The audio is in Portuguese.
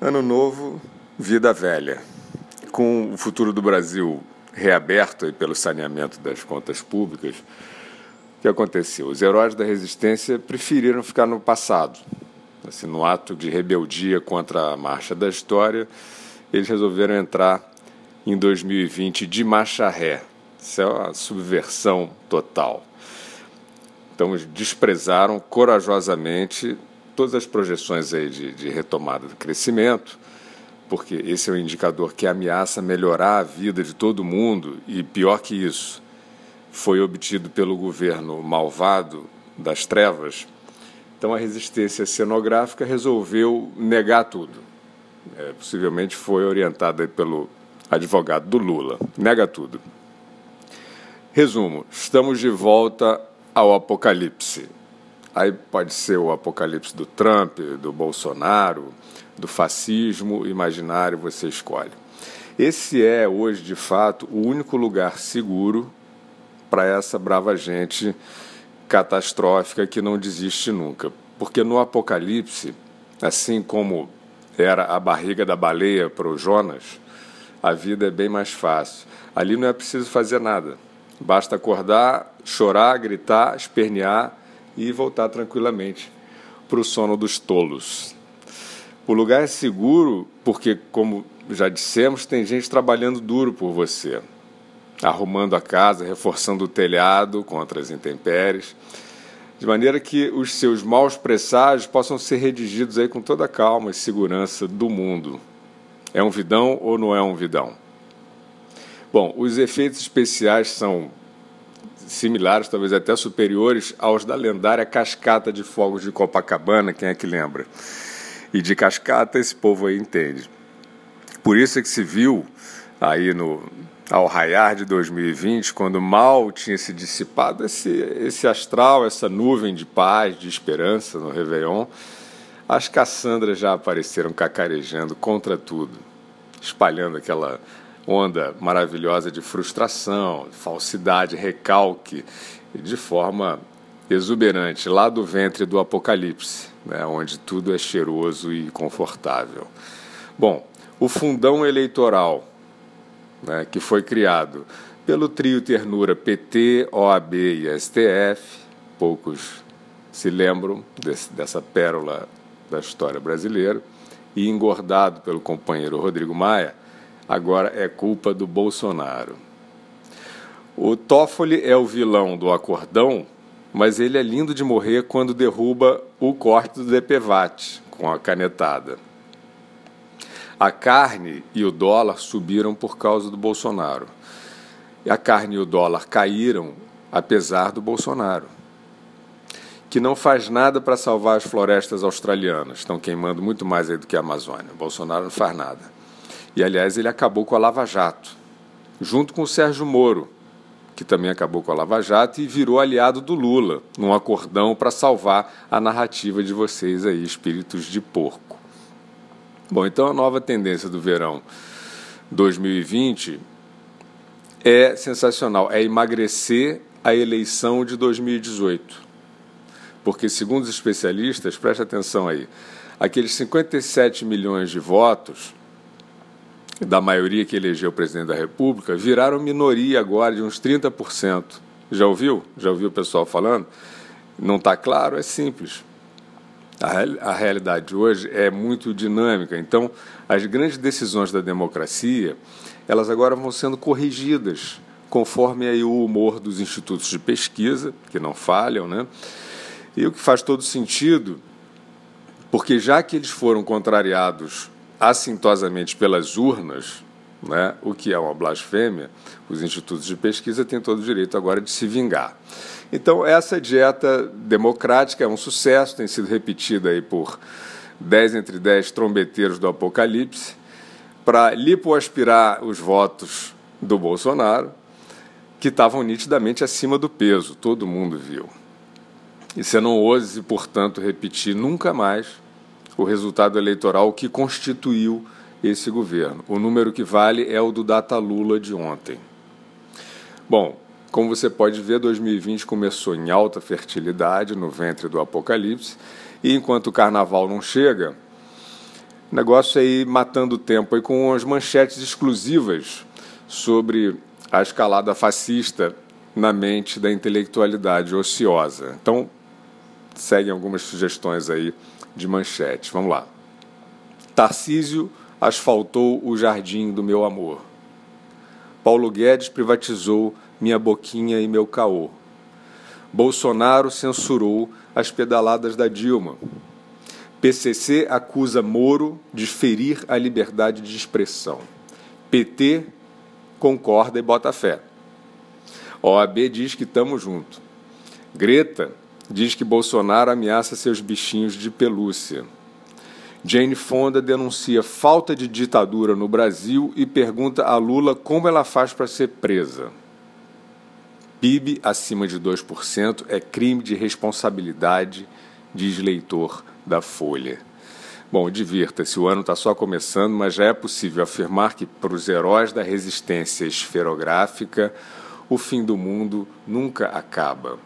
Ano novo, vida velha. Com o futuro do Brasil reaberto pelo saneamento das contas públicas, o que aconteceu? Os heróis da resistência preferiram ficar no passado. Assim, no ato de rebeldia contra a marcha da história, eles resolveram entrar em 2020 de marcha ré. Isso é uma subversão total. Então, desprezaram corajosamente todas as projeções aí de, de retomada do crescimento, porque esse é um indicador que ameaça melhorar a vida de todo mundo, e pior que isso, foi obtido pelo governo malvado das trevas. Então, a resistência cenográfica resolveu negar tudo. É, possivelmente foi orientada pelo advogado do Lula. Nega tudo. Resumo: estamos de volta ao apocalipse. Aí pode ser o apocalipse do Trump, do Bolsonaro, do fascismo imaginário, você escolhe. Esse é hoje, de fato, o único lugar seguro para essa brava gente catastrófica que não desiste nunca. Porque no Apocalipse, assim como era a barriga da baleia para o Jonas, a vida é bem mais fácil. Ali não é preciso fazer nada. Basta acordar, chorar, gritar, espernear e voltar tranquilamente para o sono dos tolos. O lugar é seguro porque, como já dissemos, tem gente trabalhando duro por você, arrumando a casa, reforçando o telhado contra as intempéries, de maneira que os seus maus presságios possam ser redigidos aí com toda a calma e segurança do mundo. É um vidão ou não é um vidão? Bom, os efeitos especiais são similares, talvez até superiores aos da lendária cascata de fogos de Copacabana, quem é que lembra? E de cascata esse povo aí entende. Por isso é que se viu aí no ao raiar de 2020, quando mal tinha se dissipado esse, esse astral, essa nuvem de paz, de esperança no Réveillon, as Cassandras já apareceram cacarejando contra tudo, espalhando aquela onda maravilhosa de frustração, falsidade, recalque, de forma exuberante, lá do ventre do Apocalipse, né, onde tudo é cheiroso e confortável. Bom, o fundão eleitoral, né, que foi criado pelo trio Ternura PT, OAB e STF, poucos se lembram desse, dessa pérola da história brasileira, e engordado pelo companheiro Rodrigo Maia, agora é culpa do Bolsonaro. O Toffoli é o vilão do acordão, mas ele é lindo de morrer quando derruba o corte do DPVAT com a canetada. A carne e o dólar subiram por causa do Bolsonaro. E a carne e o dólar caíram apesar do Bolsonaro, que não faz nada para salvar as florestas australianas, estão queimando muito mais aí do que a Amazônia. O Bolsonaro não faz nada. E, aliás, ele acabou com a Lava Jato, junto com o Sérgio Moro, que também acabou com a Lava Jato e virou aliado do Lula, num acordão para salvar a narrativa de vocês aí, espíritos de porco. Bom, então a nova tendência do verão 2020 é sensacional, é emagrecer a eleição de 2018. Porque, segundo os especialistas, preste atenção aí, aqueles 57 milhões de votos da maioria que elegeu o presidente da República, viraram minoria agora de uns 30%. Já ouviu? Já ouviu o pessoal falando? Não está claro? É simples. A, a realidade hoje é muito dinâmica. Então, as grandes decisões da democracia, elas agora vão sendo corrigidas conforme aí o humor dos institutos de pesquisa, que não falham, né? E o que faz todo sentido, porque já que eles foram contrariados assintosamente pelas urnas, né, o que é uma blasfêmia, os institutos de pesquisa têm todo o direito agora de se vingar. Então, essa dieta democrática é um sucesso, tem sido repetida aí por 10 entre 10 trombeteiros do Apocalipse, para lipoaspirar os votos do Bolsonaro, que estavam nitidamente acima do peso, todo mundo viu. E você não ouse, portanto, repetir nunca mais o resultado eleitoral que constituiu esse governo. O número que vale é o do Data Lula de ontem. Bom, como você pode ver, 2020 começou em alta fertilidade no ventre do apocalipse, e enquanto o carnaval não chega, Negócio aí matando o tempo aí com as manchetes exclusivas sobre a escalada fascista na mente da intelectualidade ociosa. Então, seguem algumas sugestões aí de manchete. Vamos lá. Tarcísio asfaltou o jardim do meu amor. Paulo Guedes privatizou minha boquinha e meu caô. Bolsonaro censurou as pedaladas da Dilma. PCC acusa Moro de ferir a liberdade de expressão. PT concorda e bota fé. OAB diz que estamos junto. Greta diz que Bolsonaro ameaça seus bichinhos de pelúcia. Jane Fonda denuncia falta de ditadura no Brasil e pergunta a Lula como ela faz para ser presa. PIB acima de 2% é crime de responsabilidade, diz leitor da Folha. Bom, divirta-se, o ano está só começando, mas já é possível afirmar que, para os heróis da resistência esferográfica, o fim do mundo nunca acaba.